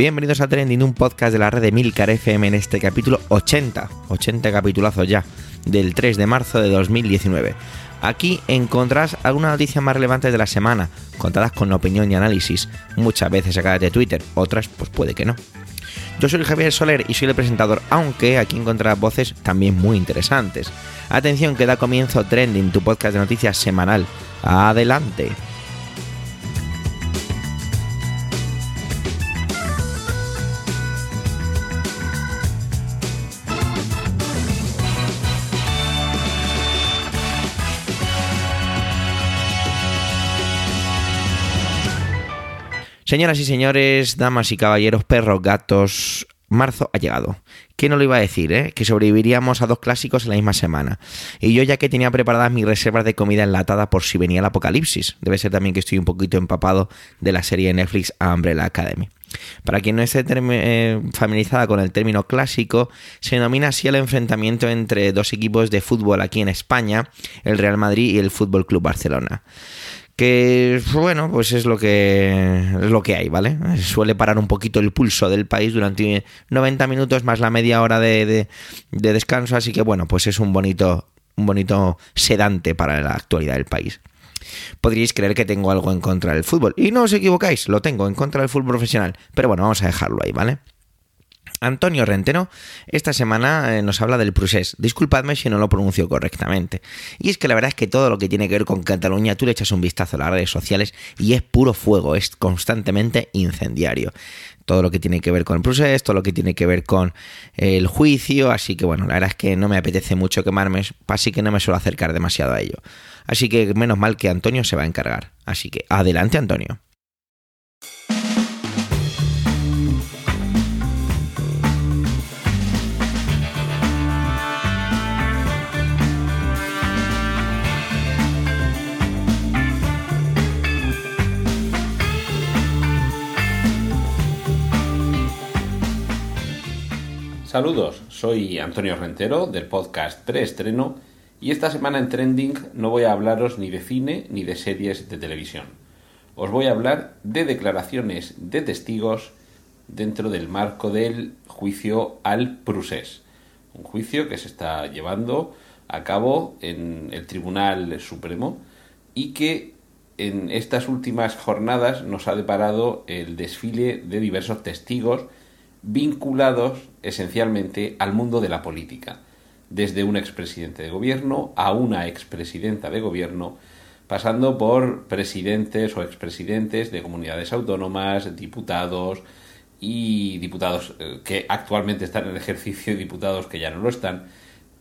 Bienvenidos a Trending, un podcast de la red de Milcar FM en este capítulo 80, 80 capitulazos ya, del 3 de marzo de 2019. Aquí encontrarás algunas noticias más relevantes de la semana, contadas con opinión y análisis, muchas veces sacadas de Twitter, otras pues puede que no. Yo soy Javier Soler y soy el presentador, aunque aquí encontrarás voces también muy interesantes. Atención que da comienzo Trending, tu podcast de noticias semanal. Adelante. Señoras y señores, damas y caballeros, perros, gatos, marzo ha llegado. ¿Qué no lo iba a decir, eh? Que sobreviviríamos a dos clásicos en la misma semana. Y yo ya que tenía preparadas mis reservas de comida enlatada por si venía el apocalipsis. Debe ser también que estoy un poquito empapado de la serie de Netflix Umbrella Academy. Para quien no esté eh, familiarizada con el término clásico, se denomina así el enfrentamiento entre dos equipos de fútbol aquí en España, el Real Madrid y el Fútbol Club Barcelona que bueno, pues es lo que es lo que hay, ¿vale? Suele parar un poquito el pulso del país durante 90 minutos más la media hora de, descanso, así que bueno, pues es un bonito un bonito sedante para la actualidad del país. Podríais creer que tengo algo en contra del fútbol y no os equivocáis, lo tengo en contra del fútbol profesional, pero bueno, vamos a dejarlo ahí, ¿vale? Antonio Rentero esta semana eh, nos habla del procés. Disculpadme si no lo pronuncio correctamente. Y es que la verdad es que todo lo que tiene que ver con Cataluña, tú le echas un vistazo a las redes sociales y es puro fuego, es constantemente incendiario. Todo lo que tiene que ver con el procés, todo lo que tiene que ver con el juicio, así que bueno, la verdad es que no me apetece mucho quemarme, así que no me suelo acercar demasiado a ello. Así que menos mal que Antonio se va a encargar. Así que adelante Antonio. Saludos, soy Antonio Rentero del podcast Preestreno y esta semana en Trending no voy a hablaros ni de cine ni de series de televisión. Os voy a hablar de declaraciones de testigos dentro del marco del juicio al Prusés, un juicio que se está llevando a cabo en el Tribunal Supremo y que en estas últimas jornadas nos ha deparado el desfile de diversos testigos vinculados esencialmente al mundo de la política, desde un expresidente de gobierno a una expresidenta de gobierno, pasando por presidentes o expresidentes de comunidades autónomas, diputados y diputados eh, que actualmente están en ejercicio y diputados que ya no lo están,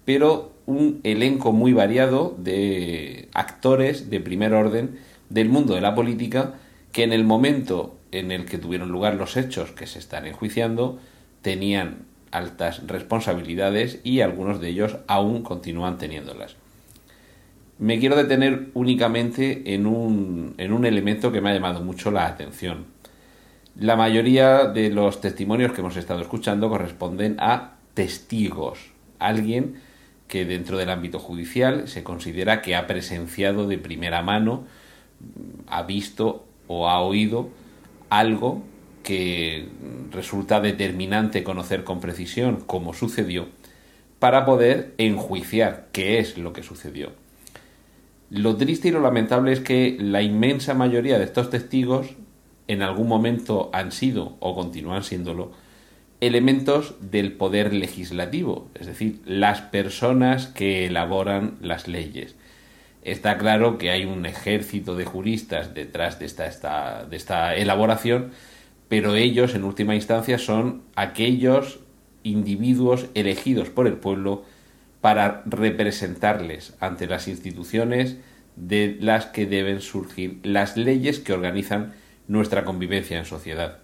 pero un elenco muy variado de actores de primer orden del mundo de la política que en el momento en el que tuvieron lugar los hechos que se están enjuiciando tenían altas responsabilidades y algunos de ellos aún continúan teniéndolas. Me quiero detener únicamente en un, en un elemento que me ha llamado mucho la atención. La mayoría de los testimonios que hemos estado escuchando corresponden a testigos, alguien que dentro del ámbito judicial se considera que ha presenciado de primera mano, ha visto o ha oído algo que resulta determinante conocer con precisión cómo sucedió para poder enjuiciar qué es lo que sucedió. Lo triste y lo lamentable es que la inmensa mayoría de estos testigos en algún momento han sido o continúan siéndolo elementos del poder legislativo, es decir, las personas que elaboran las leyes. Está claro que hay un ejército de juristas detrás de esta, de esta elaboración, pero ellos en última instancia son aquellos individuos elegidos por el pueblo para representarles ante las instituciones de las que deben surgir las leyes que organizan nuestra convivencia en sociedad.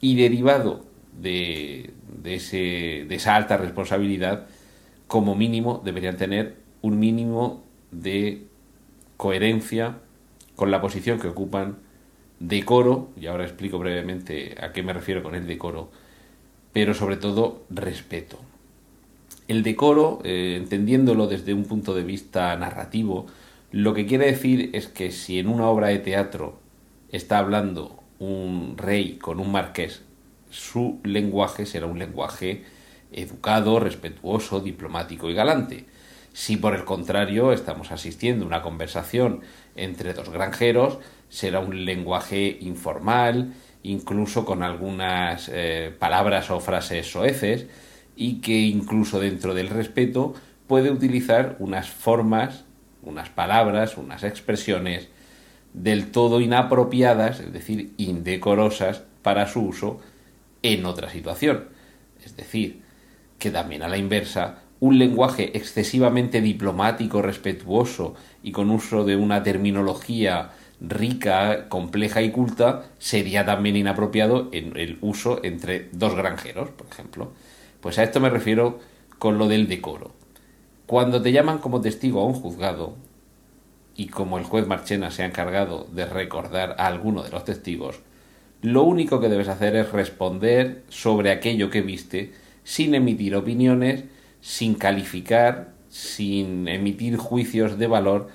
Y derivado de, esa alta responsabilidad, como mínimo deberían tener un mínimo de coherencia con la posición que ocupan, decoro, y ahora explico brevemente a qué me refiero con el decoro, pero sobre todo respeto. El decoro, eh, entendiéndolo desde un punto de vista narrativo, lo que quiere decir es que si en una obra de teatro está hablando un rey con un marqués, su lenguaje será un lenguaje educado, respetuoso, diplomático y galante. Si por el contrario estamos asistiendo a una conversación entre dos granjeros, será un lenguaje informal, incluso con algunas eh, palabras o frases soeces, y que incluso dentro del respeto puede utilizar unas formas, unas palabras, unas expresiones del todo inapropiadas, es decir, indecorosas para su uso en otra situación. Es decir, que también a la inversa, un lenguaje excesivamente diplomático, respetuoso y con uso de una terminología rica, compleja y culta, sería también inapropiado en el uso entre dos granjeros, por ejemplo. Pues a esto me refiero con lo del decoro. Cuando te llaman como testigo a un juzgado, y como el juez Marchena se ha encargado de recordar a alguno de los testigos, lo único que debes hacer es responder sobre aquello que viste sin emitir opiniones, sin calificar, sin emitir juicios de valor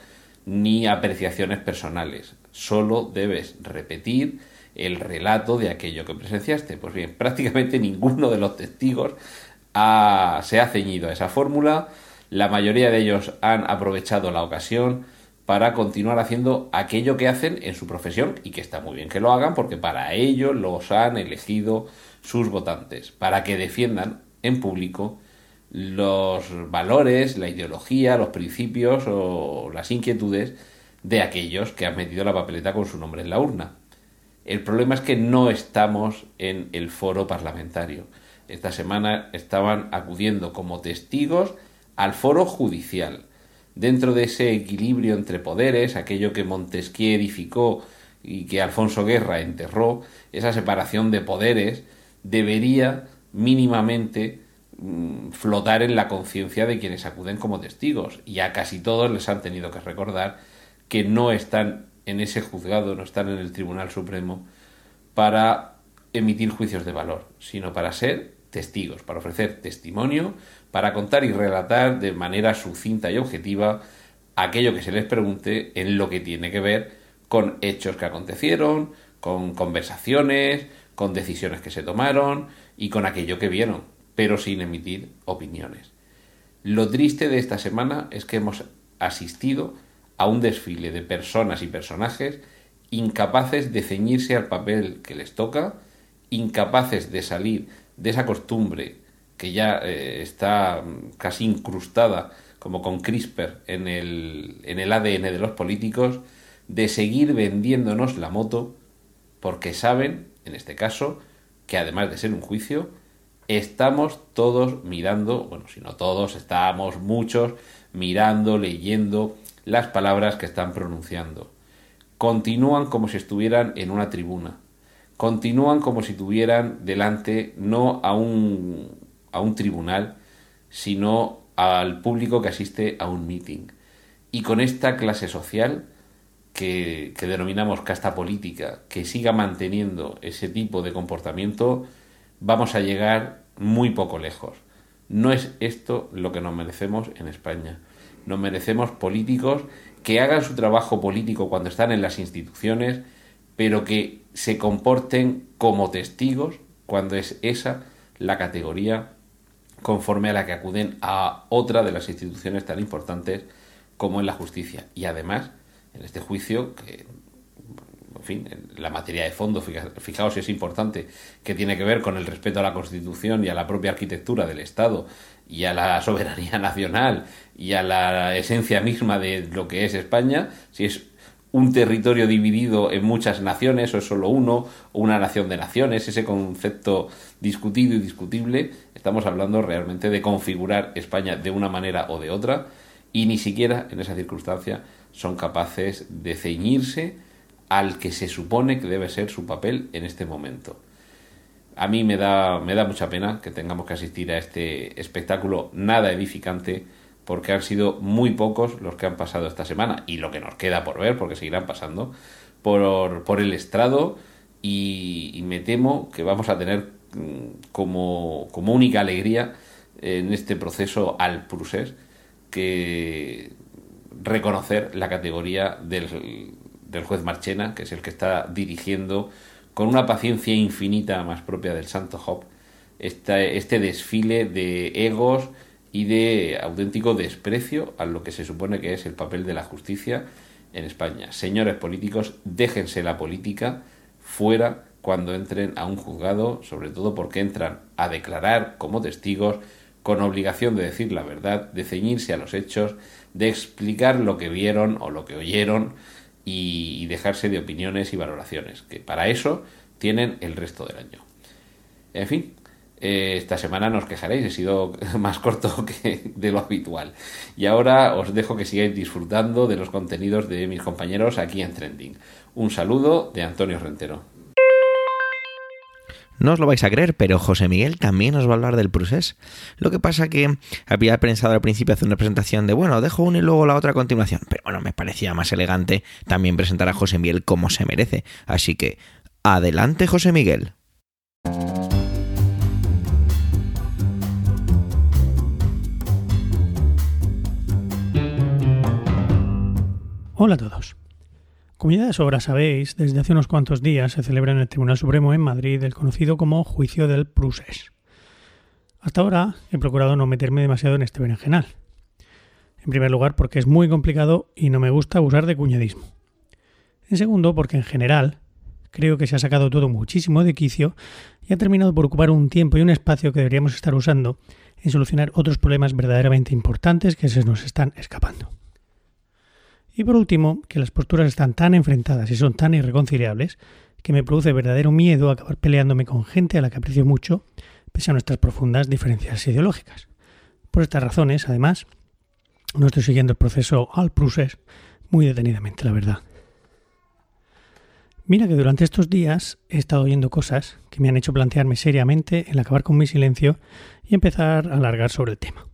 ni apreciaciones personales. Solo debes repetir el relato de aquello que presenciaste. Pues bien, prácticamente ninguno de los testigos se ha ceñido a esa fórmula. La mayoría de ellos han aprovechado la ocasión para continuar haciendo aquello que hacen en su profesión y que está muy bien que lo hagan porque para ello los han elegido sus votantes, para que defiendan en público los valores, la ideología, los principios o las inquietudes de aquellos que han metido la papeleta con su nombre en la urna. El problema es que no estamos en el foro parlamentario. Esta semana estaban acudiendo como testigos al foro judicial dentro de ese equilibrio entre poderes, aquello que Montesquieu edificó y que Alfonso Guerra enterró, esa separación de poderes, debería mínimamente flotar en la conciencia de quienes acuden como testigos. Y a casi todos les han tenido que recordar que no están en ese juzgado, no están en el Tribunal Supremo para emitir juicios de valor, sino para ser testigos, para ofrecer testimonio, para contar y relatar de manera sucinta y objetiva aquello que se les pregunte en lo que tiene que ver con hechos que acontecieron, con conversaciones, con decisiones que se tomaron y con aquello que vieron, pero sin emitir opiniones. Lo triste de esta semana es que hemos asistido a un desfile de personas y personajes incapaces de ceñirse al papel que les toca, incapaces de salir de esa costumbre que ya eh, está casi incrustada como con CRISPR en el, en el ADN de los políticos, de seguir vendiéndonos la moto porque saben, en este caso, que además de ser un juicio, estamos todos mirando, bueno, si no todos, estamos muchos mirando, leyendo las palabras que están pronunciando. Continúan como si estuvieran en una tribuna continúan como si tuvieran delante no a un, a un tribunal, sino al público que asiste a un meeting. Y con esta clase social que, que denominamos casta política, que siga manteniendo ese tipo de comportamiento, vamos a llegar muy poco lejos. No es esto lo que nos merecemos en España. Nos merecemos políticos que hagan su trabajo político cuando están en las instituciones, pero que se comporten como testigos cuando es esa la categoría conforme a la que acuden a otra de las instituciones tan importantes como en la justicia. Y además, en este juicio, que, en fin, la materia de fondo, fijaos si es importante, que tiene que ver con el respeto a la Constitución y a la propia arquitectura del Estado y a la soberanía nacional y a la esencia misma de lo que es España, si es un territorio dividido en muchas naciones o es solo uno, o una nación de naciones, ese concepto discutido y discutible, estamos hablando realmente de configurar España de una manera o de otra y ni siquiera en esa circunstancia son capaces de ceñirse al que se supone que debe ser su papel en este momento. A mí me da, me da mucha pena que tengamos que asistir a este espectáculo nada edificante porque han sido muy pocos los que han pasado esta semana y lo que nos queda por ver, porque seguirán pasando, por, por el estrado y, me temo que vamos a tener mm, como, como única alegría en este proceso al Prusés que reconocer la categoría del, del juez Marchena, que es el que está dirigiendo con una paciencia infinita más propia del Santo Job, este desfile de egos y de auténtico desprecio a lo que se supone que es el papel de la justicia en España. Señores políticos, déjense la política fuera cuando entren a un juzgado, sobre todo porque entran a declarar como testigos con obligación de decir la verdad, de ceñirse a los hechos, de explicar lo que vieron o lo que oyeron y, dejarse de opiniones y valoraciones, que para eso tienen el resto del año. En fin, eh, esta semana nos quejaréis, he sido más corto que de lo habitual. Y ahora os dejo que sigáis disfrutando de los contenidos de mis compañeros aquí en Trending. Un saludo de Antonio Rentero. No os lo vais a creer, pero José Miguel también os va a hablar del Prusés. Lo que pasa que había pensado al principio hacer una presentación de, bueno, dejo una y luego la otra a continuación. Pero bueno, me parecía más elegante también presentar a José Miguel como se merece. Así que, adelante José Miguel. Hola a todos. Como ya de sobra sabéis, desde hace unos cuantos días se celebra en el Tribunal Supremo en Madrid el conocido como Juicio del Prusés. Hasta ahora he procurado no meterme demasiado en este berenjenal. En primer lugar, porque es muy complicado y no me gusta abusar de cuñadismo. En segundo, porque en general creo que se ha sacado todo muchísimo de quicio y ha terminado por ocupar un tiempo y un espacio que deberíamos estar usando en solucionar otros problemas verdaderamente importantes que se nos están escapando. Y por último, que las posturas están tan enfrentadas y son tan irreconciliables que me produce verdadero miedo acabar peleándome con gente a la que aprecio mucho, pese a nuestras profundas diferencias ideológicas. Por estas razones, además, no estoy siguiendo el proceso al procés muy detenidamente, la verdad. Mira que durante estos días he estado oyendo cosas que me han hecho plantearme seriamente el acabar con mi silencio y empezar a alargar sobre el tema.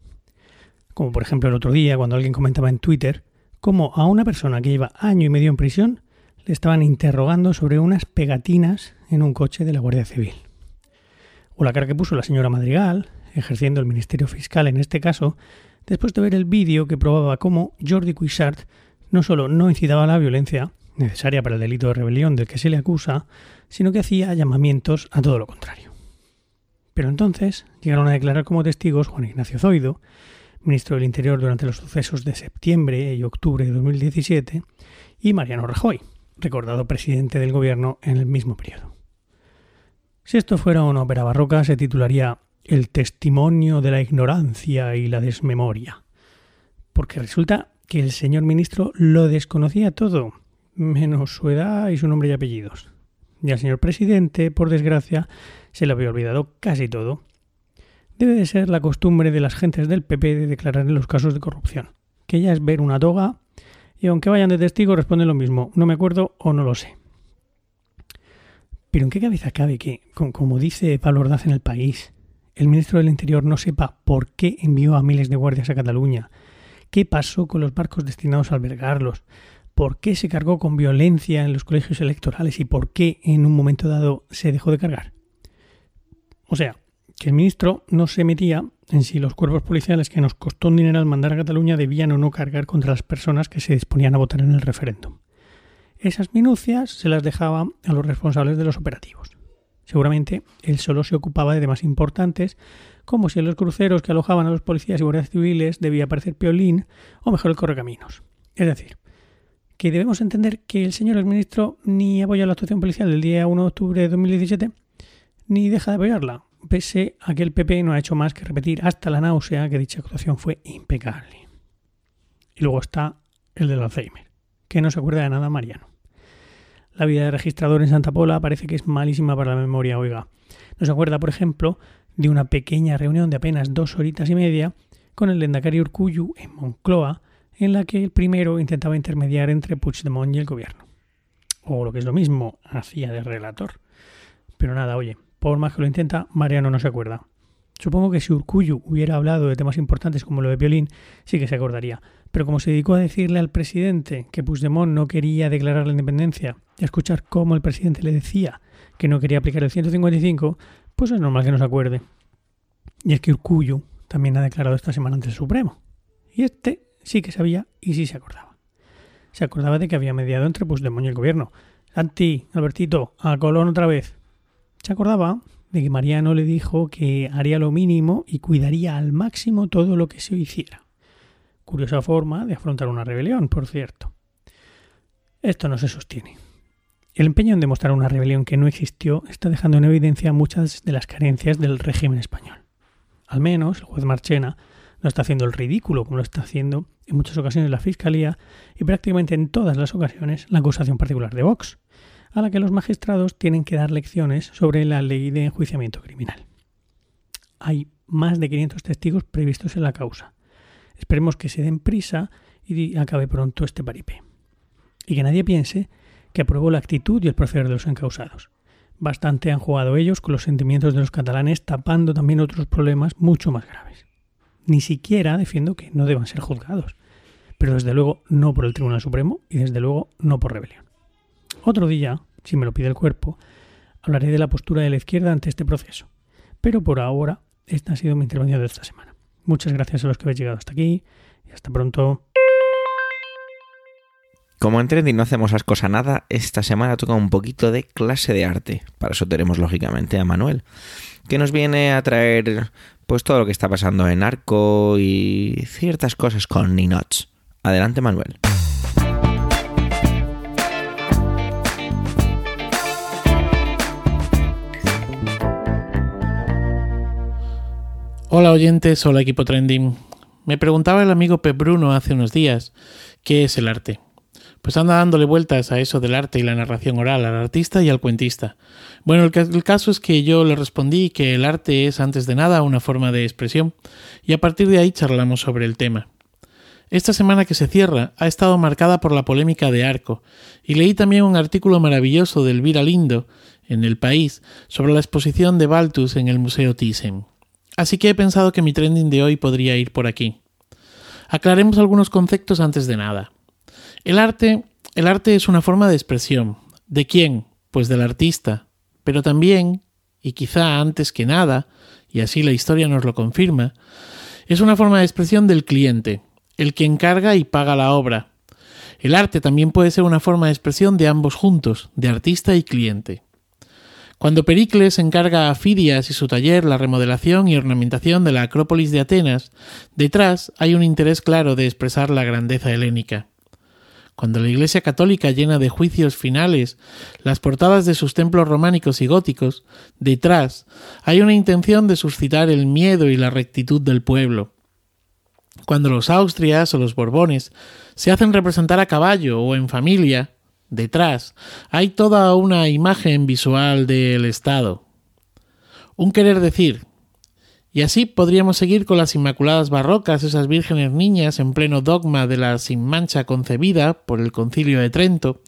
Como por ejemplo el otro día cuando alguien comentaba en Twitter como a una persona que lleva año y medio en prisión le estaban interrogando sobre unas pegatinas en un coche de la Guardia Civil. O la cara que puso la señora Madrigal, ejerciendo el Ministerio Fiscal en este caso, después de ver el vídeo que probaba cómo Jordi Cuixart no solo no incitaba a la violencia, necesaria para el delito de rebelión del que se le acusa, sino que hacía llamamientos a todo lo contrario. Pero entonces llegaron a declarar como testigos Juan Ignacio Zoido, ministro del Interior durante los sucesos de septiembre y octubre de 2017, y Mariano Rajoy, recordado presidente del gobierno en el mismo periodo. Si esto fuera una ópera barroca, se titularía El testimonio de la ignorancia y la desmemoria, porque resulta que el señor ministro lo desconocía todo, menos su edad y su nombre y apellidos. Y al señor presidente, por desgracia, se le había olvidado casi todo, debe de ser la costumbre de las gentes del PP de declarar en los casos de corrupción, que ya es ver una toga y aunque vayan de testigo responden lo mismo, no me acuerdo o no lo sé. Pero ¿en qué cabeza cabe que, como dice Pablo Ordaz en el país, el ministro del Interior no sepa por qué envió a miles de guardias a Cataluña? ¿Qué pasó con los barcos destinados a albergarlos? ¿Por qué se cargó con violencia en los colegios electorales y por qué en un momento dado se dejó de cargar? O sea, que el ministro no se metía en si los cuerpos policiales que nos costó un dinero al mandar a Cataluña debían o no cargar contra las personas que se disponían a votar en el referéndum. Esas minucias se las dejaba a los responsables de los operativos. Seguramente él solo se ocupaba de temas importantes, como si en los cruceros que alojaban a los policías y guardias civiles debía aparecer Piolín o mejor el correcaminos. Es decir, que debemos entender que el señor ministro ni apoya la actuación policial del día 1 de octubre de 2017, ni deja de apoyarla, pese a que el PP no ha hecho más que repetir hasta la náusea que dicha actuación fue impecable. Y luego está el del Alzheimer, que no se acuerda de nada Mariano. La vida de registrador en Santa Pola parece que es malísima para la memoria, oiga. No se acuerda, por ejemplo, de una pequeña reunión de apenas dos horitas y media con el Lendakari Urcuyu en Moncloa, en la que el primero intentaba intermediar entre Puigdemont y el gobierno. O lo que es lo mismo, hacía de relator. Pero nada, oye, por más que lo intenta, Mariano no se acuerda. Supongo que si Urcuyu hubiera hablado de temas importantes como lo de violín, sí que se acordaría. Pero como se dedicó a decirle al presidente que Puigdemont no quería declarar la independencia y a escuchar cómo el presidente le decía que no quería aplicar el 155, pues es normal que no se acuerde. Y es que Urcuyu también ha declarado esta semana ante el Supremo. Y este sí que sabía y sí se acordaba. Se acordaba de que había mediado entre Puigdemont y el gobierno, Santi, Albertito, a Colón otra vez. Se acordaba de que Mariano le dijo que haría lo mínimo y cuidaría al máximo todo lo que se hiciera. Curiosa forma de afrontar una rebelión, por cierto. Esto no se sostiene. El empeño en demostrar una rebelión que no existió está dejando en evidencia muchas de las carencias del régimen español. Al menos el juez Marchena no está haciendo el ridículo como lo está haciendo en muchas ocasiones la Fiscalía y prácticamente en todas las ocasiones la acusación particular de Vox, a la que los magistrados tienen que dar lecciones sobre la ley de enjuiciamiento criminal. Hay más de 500 testigos previstos en la causa. Esperemos que se den prisa y acabe pronto este paripé. Y que nadie piense que aprobó la actitud y el proceder de los encausados. Bastante han jugado ellos con los sentimientos de los catalanes, tapando también otros problemas mucho más graves. Ni siquiera defiendo que no deban ser juzgados, pero desde luego no por el Tribunal Supremo y desde luego no por rebelión. Otro día, si me lo pide el cuerpo, hablaré de la postura de la izquierda ante este proceso. Pero por ahora, esta ha sido mi intervención de esta semana. Muchas gracias a los que habéis llegado hasta aquí y hasta pronto. Como en Trending no hacemos asco a nada, esta semana toca un poquito de clase de arte. Para eso tenemos lógicamente a Manuel, que nos viene a traer pues todo lo que está pasando en Arco y ciertas cosas con Ninots. Adelante Manuel. Hola oyentes, hola equipo trending. Me preguntaba el amigo Pep Bruno hace unos días qué es el arte. Pues anda dándole vueltas a eso del arte y la narración oral al artista y al cuentista. Bueno, el, caso es que yo le respondí que el arte es antes de nada una forma de expresión y a partir de ahí charlamos sobre el tema. Esta semana que se cierra ha estado marcada por la polémica de Arco y leí también un artículo maravilloso de Elvira Lindo en El País sobre la exposición de Baltus en el Museo Thyssen. Así que he pensado que mi trending de hoy podría ir por aquí. Aclaremos algunos conceptos antes de nada. El arte, el arte es una forma de expresión. ¿De quién? Pues del artista. Pero también, y quizá antes que nada, y así la historia nos lo confirma, es una forma de expresión del cliente, el que encarga y paga la obra. El arte también puede ser una forma de expresión de ambos juntos, de artista y cliente. Cuando Pericles encarga a Fidias y su taller la remodelación y ornamentación de la Acrópolis de Atenas, detrás hay un interés claro de expresar la grandeza helénica. Cuando la Iglesia católica llena de juicios finales las portadas de sus templos románicos y góticos, detrás hay una intención de suscitar el miedo y la rectitud del pueblo. Cuando los Austrias o los Borbones se hacen representar a caballo o en familia, detrás hay toda una imagen visual del Estado. Un querer decir. Y así podríamos seguir con las Inmaculadas Barrocas, esas vírgenes niñas en pleno dogma de la sin mancha concebida por el Concilio de Trento,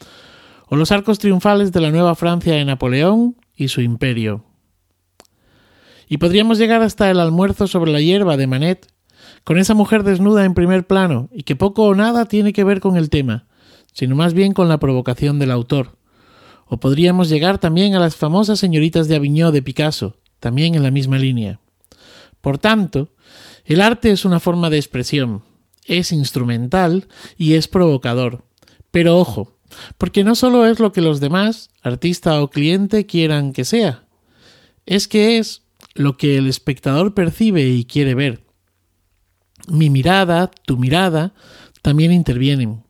o los arcos triunfales de la Nueva Francia de Napoleón y su imperio. Y podríamos llegar hasta el almuerzo sobre la hierba de Manet, con esa mujer desnuda en primer plano y que poco o nada tiene que ver con el tema, sino más bien con la provocación del autor. O podríamos llegar también a las famosas señoritas de Aviñó de Picasso, también en la misma línea. Por tanto, el arte es una forma de expresión, es instrumental y es provocador. Pero ojo, porque no solo es lo que los demás, artista o cliente, quieran que sea, es que es lo que el espectador percibe y quiere ver. Mi mirada, tu mirada, también intervienen.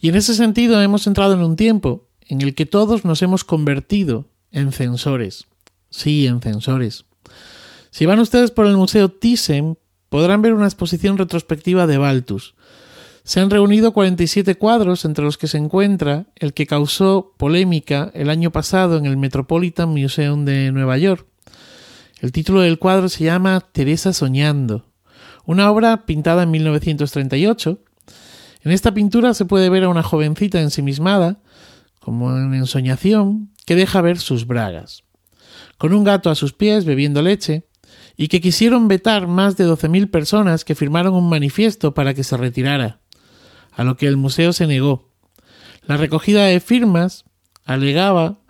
Y en ese sentido hemos entrado en un tiempo en el que todos nos hemos convertido en censores. Sí, en censores. Si van ustedes por el Museo Thyssen, podrán ver una exposición retrospectiva de Baltus. Se han reunido 47 cuadros, entre los que se encuentra el que causó polémica el año pasado en el Metropolitan Museum de Nueva York. El título del cuadro se llama Teresa Soñando, una obra pintada en 1938. En esta pintura se puede ver a una jovencita ensimismada, como en ensoñación, que deja ver sus bragas. Con un gato a sus pies bebiendo leche, y que quisieron vetar más de 12.000 personas que firmaron un manifiesto para que se retirara, a lo que el museo se negó. La recogida de firmas alegaba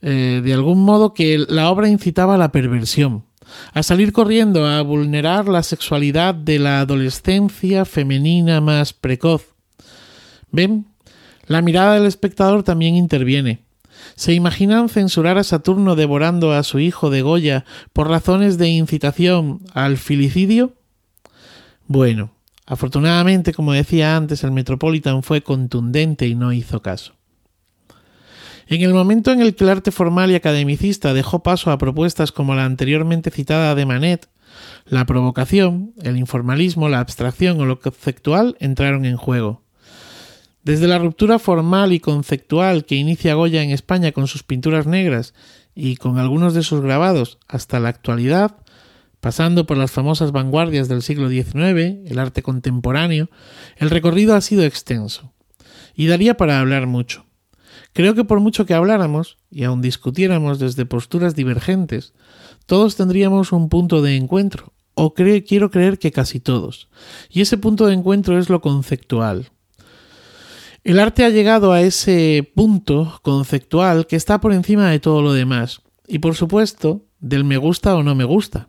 eh, de algún modo que la obra incitaba a la perversión, a salir corriendo a vulnerar la sexualidad de la adolescencia femenina más precoz. ¿Ven? La mirada del espectador también interviene. ¿Se imaginan censurar a Saturno devorando a su hijo de Goya por razones de incitación al filicidio? Bueno, afortunadamente, como decía antes, el Metropolitan fue contundente y no hizo caso. En el momento en el que el arte formal y academicista dejó paso a propuestas como la anteriormente citada de Manet, la provocación, el informalismo, la abstracción o lo conceptual entraron en juego. Desde la ruptura formal y conceptual que inicia Goya en España con sus pinturas negras y con algunos de sus grabados hasta la actualidad, pasando por las famosas vanguardias del siglo XIX, el arte contemporáneo, el recorrido ha sido extenso y daría para hablar mucho. Creo que por mucho que habláramos y aun discutiéramos desde posturas divergentes, todos tendríamos un punto de encuentro, o quiero creer que casi todos, y ese punto de encuentro es lo conceptual. El arte ha llegado a ese punto conceptual que está por encima de todo lo demás, y por supuesto, del me gusta o no me gusta.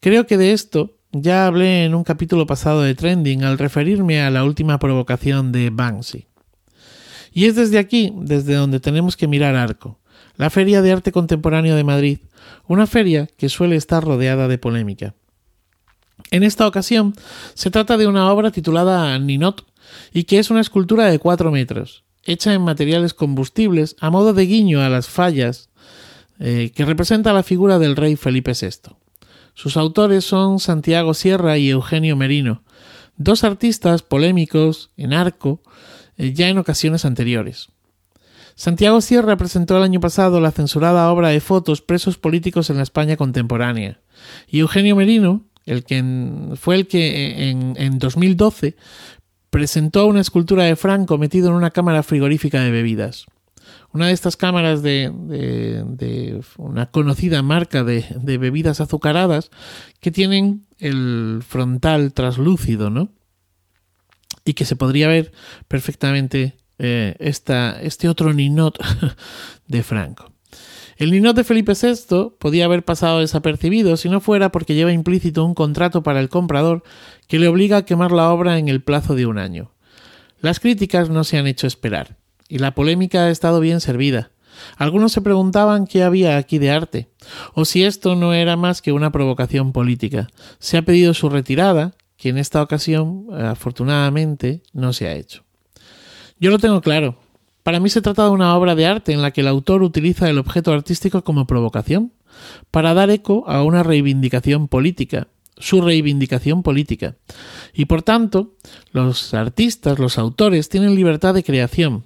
Creo que de esto ya hablé en un capítulo pasado de Trending al referirme a la última provocación de Banksy. Y es desde aquí, desde donde tenemos que mirar Arco, la Feria de Arte Contemporáneo de Madrid, una feria que suele estar rodeada de polémica. En esta ocasión se trata de una obra titulada Ninot y que es una escultura de 4 metros, hecha en materiales combustibles a modo de guiño a las fallas eh, que representa la figura del rey Felipe VI. Sus autores son Santiago Sierra y Eugenio Merino, dos artistas polémicos en arco eh, ya en ocasiones anteriores. Santiago Sierra presentó el año pasado la censurada obra de fotos Presos políticos en la España contemporánea, y Eugenio Merino, el que fue el que en, en 2012 presentó una escultura de Franco metido en una cámara frigorífica de bebidas. Una de estas cámaras de, de, una conocida marca de, de, bebidas azucaradas que tienen el frontal traslúcido, ¿no? Y que se podría ver perfectamente eh, esta, este otro ninot de Franco. El ninot de Felipe VI podía haber pasado desapercibido si no fuera porque lleva implícito un contrato para el comprador que le obliga a quemar la obra en el plazo de un año. Las críticas no se han hecho esperar, y la polémica ha estado bien servida. Algunos se preguntaban qué había aquí de arte, o si esto no era más que una provocación política. Se ha pedido su retirada, que en esta ocasión, afortunadamente, no se ha hecho. Yo lo tengo claro. Para mí se trata de una obra de arte en la que el autor utiliza el objeto artístico como provocación, para dar eco a una reivindicación política, su reivindicación política. Y por tanto, los artistas, los autores, tienen libertad de creación,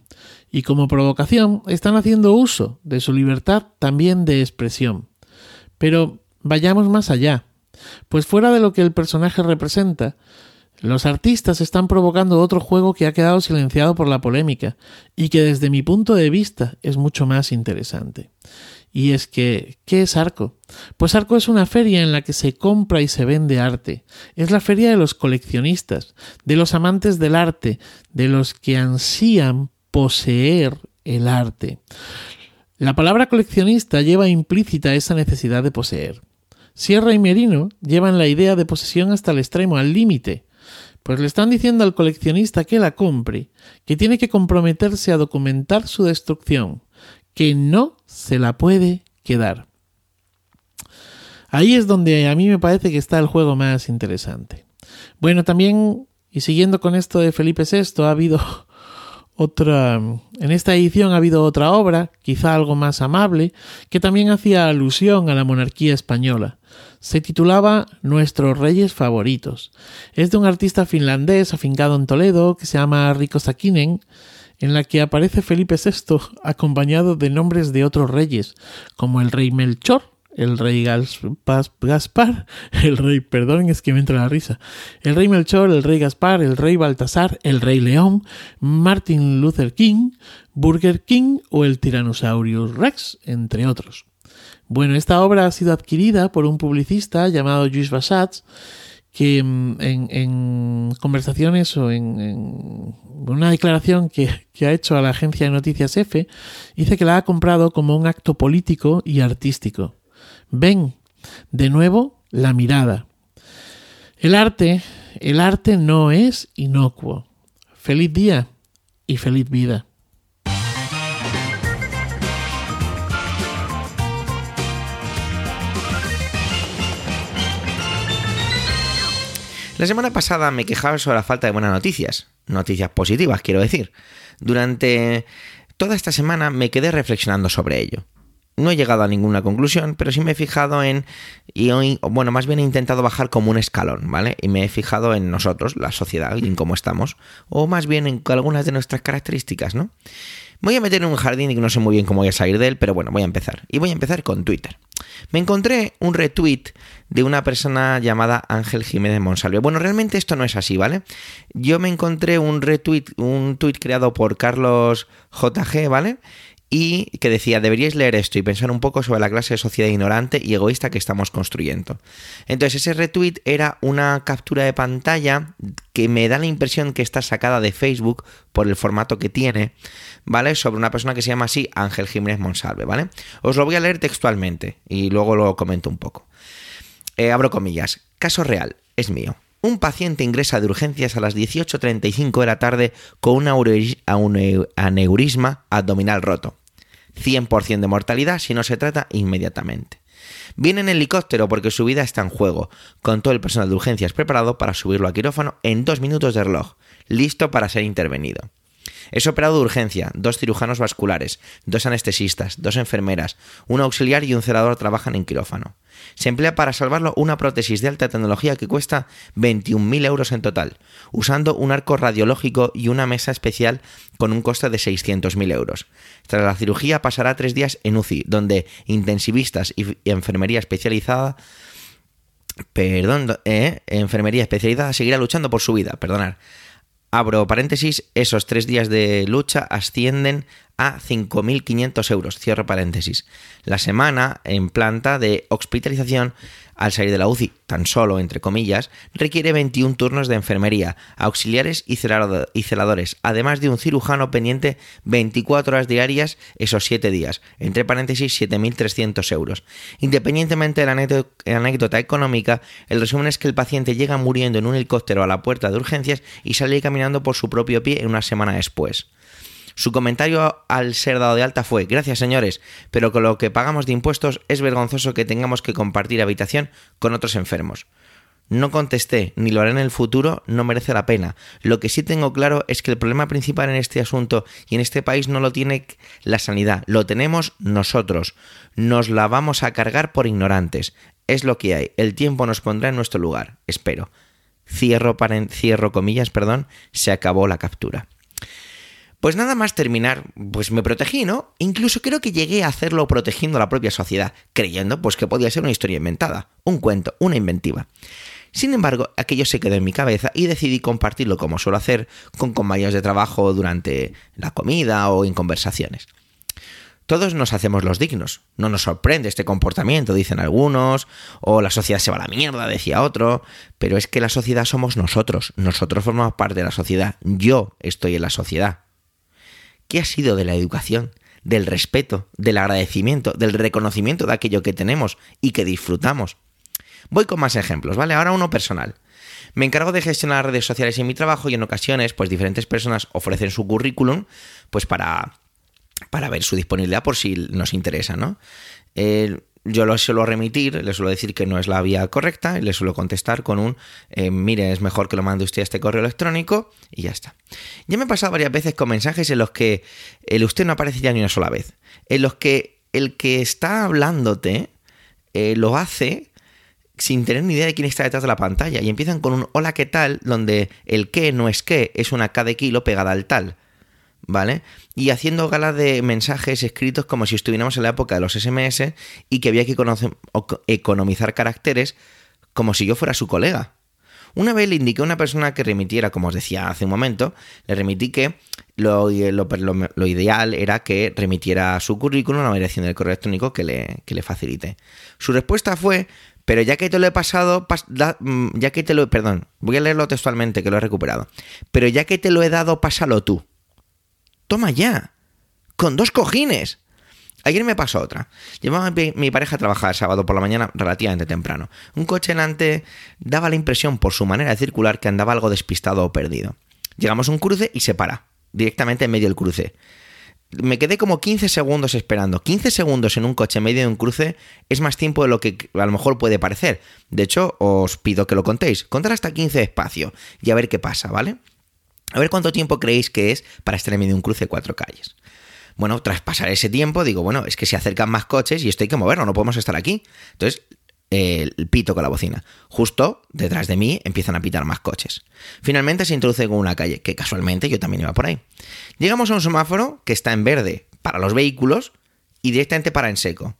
y como provocación están haciendo uso de su libertad también de expresión. Pero vayamos más allá. Pues fuera de lo que el personaje representa, los artistas están provocando otro juego que ha quedado silenciado por la polémica y que desde mi punto de vista es mucho más interesante. Y es que, ¿qué es Arco? Pues Arco es una feria en la que se compra y se vende arte. Es la feria de los coleccionistas, de los amantes del arte, de los que ansían poseer el arte. La palabra coleccionista lleva implícita esa necesidad de poseer. Sierra y Merino llevan la idea de posesión hasta el extremo, al límite, pues le están diciendo al coleccionista que la compre, que tiene que comprometerse a documentar su destrucción, que no se la puede quedar. Ahí es donde a mí me parece que está el juego más interesante. Bueno, también, y siguiendo con esto de Felipe VI, ha habido otra. En esta edición ha habido otra obra, quizá algo más amable, que también hacía alusión a la monarquía española. Se titulaba Nuestros Reyes Favoritos. Es de un artista finlandés afincado en Toledo que se llama Rico Sakinen, en la que aparece Felipe VI acompañado de nombres de otros reyes, como el rey Melchor, el rey Gaspar, el rey, perdón, es que me entra la risa, el rey Melchor, el rey Gaspar, el rey Baltasar, el rey León, Martin Luther King, Burger King o el Tyrannosaurus Rex, entre otros. Bueno, esta obra ha sido adquirida por un publicista llamado Luis Bassats, que mm, en, conversaciones o en, una declaración que, que, ha hecho a la agencia de noticias F, dice que la ha comprado como un acto político y artístico. Ven, de nuevo, la mirada. El arte, el arte no es inocuo. Feliz día y feliz vida. La semana pasada me quejaba sobre la falta de buenas noticias, noticias positivas quiero decir. Durante toda esta semana me quedé reflexionando sobre ello. No he llegado a ninguna conclusión, pero sí me he fijado en, y hoy, bueno, más bien he intentado bajar como un escalón, ¿vale? Y me he fijado en nosotros, la sociedad, en cómo estamos, o más bien en algunas de nuestras características, ¿no? Voy a meter en un jardín y no sé muy bien cómo voy a salir de él, pero bueno, voy a empezar. Y voy a empezar con Twitter. Me encontré un retweet de una persona llamada Ángel Jiménez Monsalve. Bueno, realmente esto no es así, ¿vale? Yo me encontré un retweet, un tweet creado por Carlos JG, ¿vale? Y que decía, deberíais leer esto y pensar un poco sobre la clase de sociedad ignorante y egoísta que estamos construyendo. Entonces ese retweet era una captura de pantalla que me da la impresión que está sacada de Facebook por el formato que tiene, ¿vale? Sobre una persona que se llama así Ángel Jiménez Monsalve, ¿vale? Os lo voy a leer textualmente y luego lo comento un poco. Eh, abro comillas. Caso real, es mío. Un paciente ingresa de urgencias a las 18.35 de la tarde con un aneurisma abdominal roto. 100% de mortalidad si no se trata inmediatamente. Viene en helicóptero porque su vida está en juego, con todo el personal de urgencias preparado para subirlo a quirófano en dos minutos de reloj, listo para ser intervenido. Es operado de urgencia, dos cirujanos vasculares, dos anestesistas, dos enfermeras, un auxiliar y un celador trabajan en quirófano. Se emplea para salvarlo una prótesis de alta tecnología que cuesta 21.000 euros en total, usando un arco radiológico y una mesa especial con un coste de 600.000 euros. Tras la cirugía pasará tres días en UCI, donde intensivistas y enfermería especializada perdón, eh, enfermería especializada seguirá luchando por su vida, perdonar. Abro paréntesis, esos tres días de lucha ascienden a 5.500 euros, cierro paréntesis. La semana en planta de hospitalización al salir de la UCI, tan solo, entre comillas, requiere 21 turnos de enfermería, auxiliares y celadores, además de un cirujano pendiente 24 horas diarias esos 7 días, entre paréntesis 7.300 euros. Independientemente de la anécdota económica, el resumen es que el paciente llega muriendo en un helicóptero a la puerta de urgencias y sale caminando por su propio pie una semana después. Su comentario al ser dado de alta fue, gracias señores, pero con lo que pagamos de impuestos es vergonzoso que tengamos que compartir habitación con otros enfermos. No contesté, ni lo haré en el futuro, no merece la pena. Lo que sí tengo claro es que el problema principal en este asunto y en este país no lo tiene la sanidad, lo tenemos nosotros. Nos la vamos a cargar por ignorantes. Es lo que hay. El tiempo nos pondrá en nuestro lugar. Espero. Cierro, cierro comillas, perdón, se acabó la captura. Pues nada más terminar, pues me protegí, ¿no? Incluso creo que llegué a hacerlo protegiendo a la propia sociedad, creyendo pues que podía ser una historia inventada, un cuento, una inventiva. Sin embargo, aquello se quedó en mi cabeza y decidí compartirlo como suelo hacer con compañeros de trabajo durante la comida o en conversaciones. Todos nos hacemos los dignos. No nos sorprende este comportamiento, dicen algunos, o la sociedad se va a la mierda, decía otro, pero es que la sociedad somos nosotros, nosotros formamos parte de la sociedad, yo estoy en la sociedad. ¿Qué ha sido de la educación, del respeto, del agradecimiento, del reconocimiento de aquello que tenemos y que disfrutamos? Voy con más ejemplos, ¿vale? Ahora uno personal. Me encargo de gestionar redes sociales en mi trabajo y en ocasiones, pues diferentes personas ofrecen su currículum, pues para, para ver su disponibilidad por si nos interesa, ¿no? Yo lo suelo remitir, le suelo decir que no es la vía correcta y le suelo contestar con un, eh, mire, es mejor que lo mande usted a este correo electrónico y ya está. Ya me he pasado varias veces con mensajes en los que el usted no aparece ya ni una sola vez, en los que el que está hablándote eh, lo hace sin tener ni idea de quién está detrás de la pantalla y empiezan con un hola, ¿qué tal? donde el qué no es qué, es una K de kilo pegada al tal. ¿Vale? Y haciendo gala de mensajes escritos como si estuviéramos en la época de los SMS y que había que economizar caracteres como si yo fuera su colega. Una vez le indiqué a una persona que remitiera, como os decía hace un momento, le remití que lo, lo, ideal era que remitiera su currículum a la dirección del correo electrónico que le, que le facilite. Su respuesta fue, pero ya que te lo he pasado, mm, ya que te lo, perdón, voy a leerlo textualmente que lo he recuperado, pero ya que te lo he dado, pásalo tú. Toma ya. Con dos cojines. Ayer me pasó otra. Llevaba mi, pareja a trabajar sábado por la mañana relativamente temprano. Un coche delante daba la impresión por su manera de circular que andaba algo despistado o perdido. Llegamos a un cruce y se para, directamente en medio del cruce. me quedé como 15 segundos esperando. 15 segundos en un coche en medio de un cruce es más tiempo de lo que a lo mejor puede parecer. De hecho, os pido que lo contéis. Contar hasta 15 despacio y a ver qué pasa, ¿vale? A ver cuánto tiempo creéis que es para estar en medio de un cruce de cuatro calles. Bueno, tras pasar ese tiempo, digo, bueno, es que se acercan más coches y esto hay que moverlo, no podemos estar aquí. Entonces, el pito con la bocina. Justo detrás de mí empiezan a pitar más coches. Finalmente se introduce con una calle, que casualmente yo también iba por ahí. Llegamos a un semáforo que está en verde para los vehículos y directamente para en seco.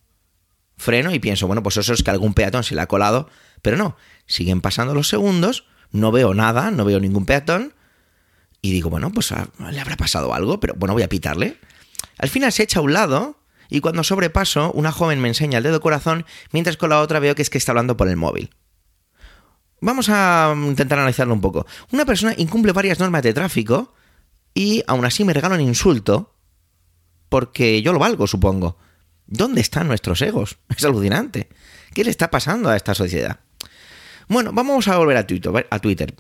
Freno y pienso, bueno, pues eso es que algún peatón se le ha colado, pero no, siguen pasando los segundos, no veo nada, no veo ningún peatón y digo, bueno, pues ah, le habrá pasado algo, pero bueno, voy a pitarle. Al final se echa a un lado y cuando sobrepaso, una joven me enseña el dedo corazón, mientras con la otra veo que es que está hablando por el móvil. Vamos a intentar analizarlo un poco. Una persona incumple varias normas de tráfico y aún así me regala un insulto porque yo lo valgo, supongo. ¿Dónde están nuestros egos? Es alucinante. ¿Qué le está pasando a esta sociedad? Bueno, vamos a volver. A Twitter.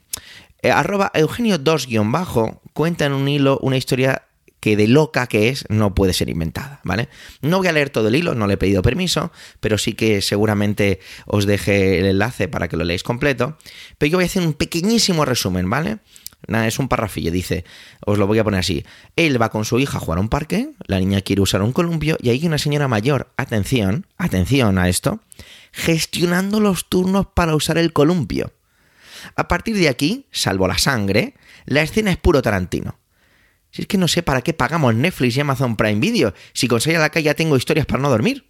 Eh, arroba Eugenio 2-bajo cuenta en un hilo una historia que de loca que es no puede ser inventada, ¿vale? No voy a leer todo el hilo, no le he pedido permiso, pero sí que seguramente os deje el enlace para que lo leáis completo. Pero yo voy a hacer un pequeñísimo resumen, ¿vale? Nada, es un parrafillo, dice, os lo voy a poner así. Él va con su hija a jugar a un parque, la niña quiere usar un columpio y hay una señora mayor, atención, atención a esto, gestionando los turnos para usar el columpio. A partir de aquí, salvo la sangre, la escena es puro Tarantino. Si es que no sé para qué pagamos Netflix y Amazon Prime Video, si con la calle ya tengo historias para no dormir.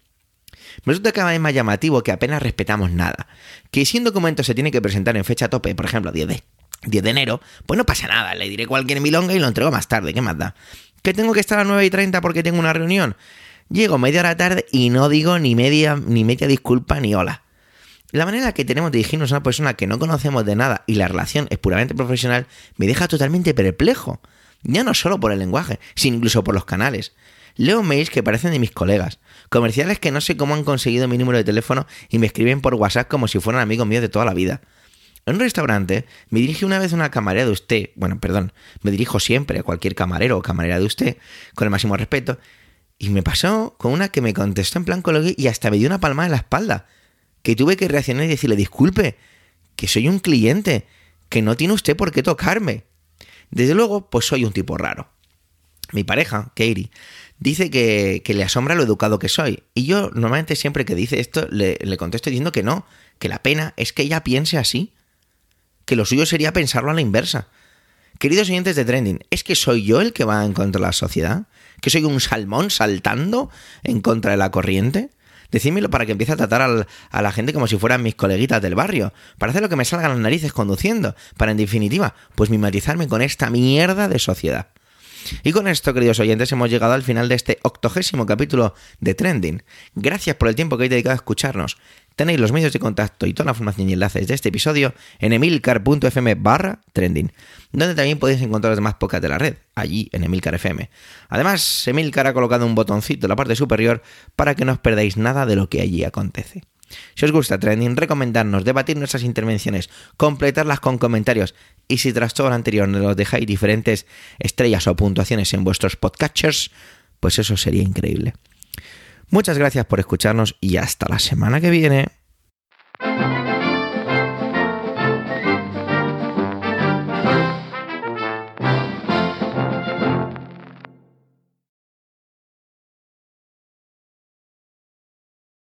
Me resulta cada vez más llamativo que apenas respetamos nada. Que si un documento se tiene que presentar en fecha tope, por ejemplo, 10 de, 10 de enero, pues no pasa nada, le diré cualquier milonga y lo entrego más tarde, ¿qué más da? ¿Que tengo que estar a las 9 y 30 porque tengo una reunión? Llego media hora tarde y no digo ni media, ni media disculpa ni hola. La manera que tenemos de dirigirnos a una persona que no conocemos de nada y la relación es puramente profesional me deja totalmente perplejo. Ya no solo por el lenguaje, sino incluso por los canales. Leo mails que parecen de mis colegas, comerciales que no sé cómo han conseguido mi número de teléfono y me escriben por WhatsApp como si fueran amigos míos de toda la vida. En un restaurante me dirige una vez una camarera de usted, bueno, perdón, me dirijo siempre a cualquier camarero o camarera de usted, con el máximo respeto, y me pasó con una que me contestó en plan coloquio y hasta me dio una palmada en la espalda, que tuve que reaccionar y decirle, disculpe, que soy un cliente, que no tiene usted por qué tocarme. Desde luego, pues soy un tipo raro. Mi pareja, Katie, dice que, le asombra lo educado que soy. Y yo normalmente siempre que dice esto le, le contesto diciendo que no, que la pena es que ella piense así. Que lo suyo sería pensarlo a la inversa. Queridos oyentes de Trending, ¿es que soy yo el que va en contra de la sociedad? ¿Que soy un salmón saltando en contra de la corriente? Decídmelo para que empiece a tratar a la gente como si fueran mis coleguitas del barrio, para hacer lo que me salga a las narices conduciendo, para en definitiva, pues mimetizarme con esta mierda de sociedad. Y con esto, queridos oyentes, hemos llegado al final de este octogésimo capítulo de Trending. Gracias por el tiempo que habéis dedicado a escucharnos. Tenéis los medios de contacto y toda la información y enlaces de este episodio en emilcar.fm barra trending, donde también podéis encontrar los demás podcasts de la red, allí en Emilcar FM. Además, Emilcar ha colocado un botoncito en la parte superior para que no os perdáis nada de lo que allí acontece. Si os gusta Trending, recomendarnos, debatir nuestras intervenciones, completarlas con comentarios y si tras todo lo anterior nos dejáis diferentes estrellas o puntuaciones en vuestros podcatchers, pues eso sería increíble. Muchas gracias por escucharnos y hasta la semana que viene.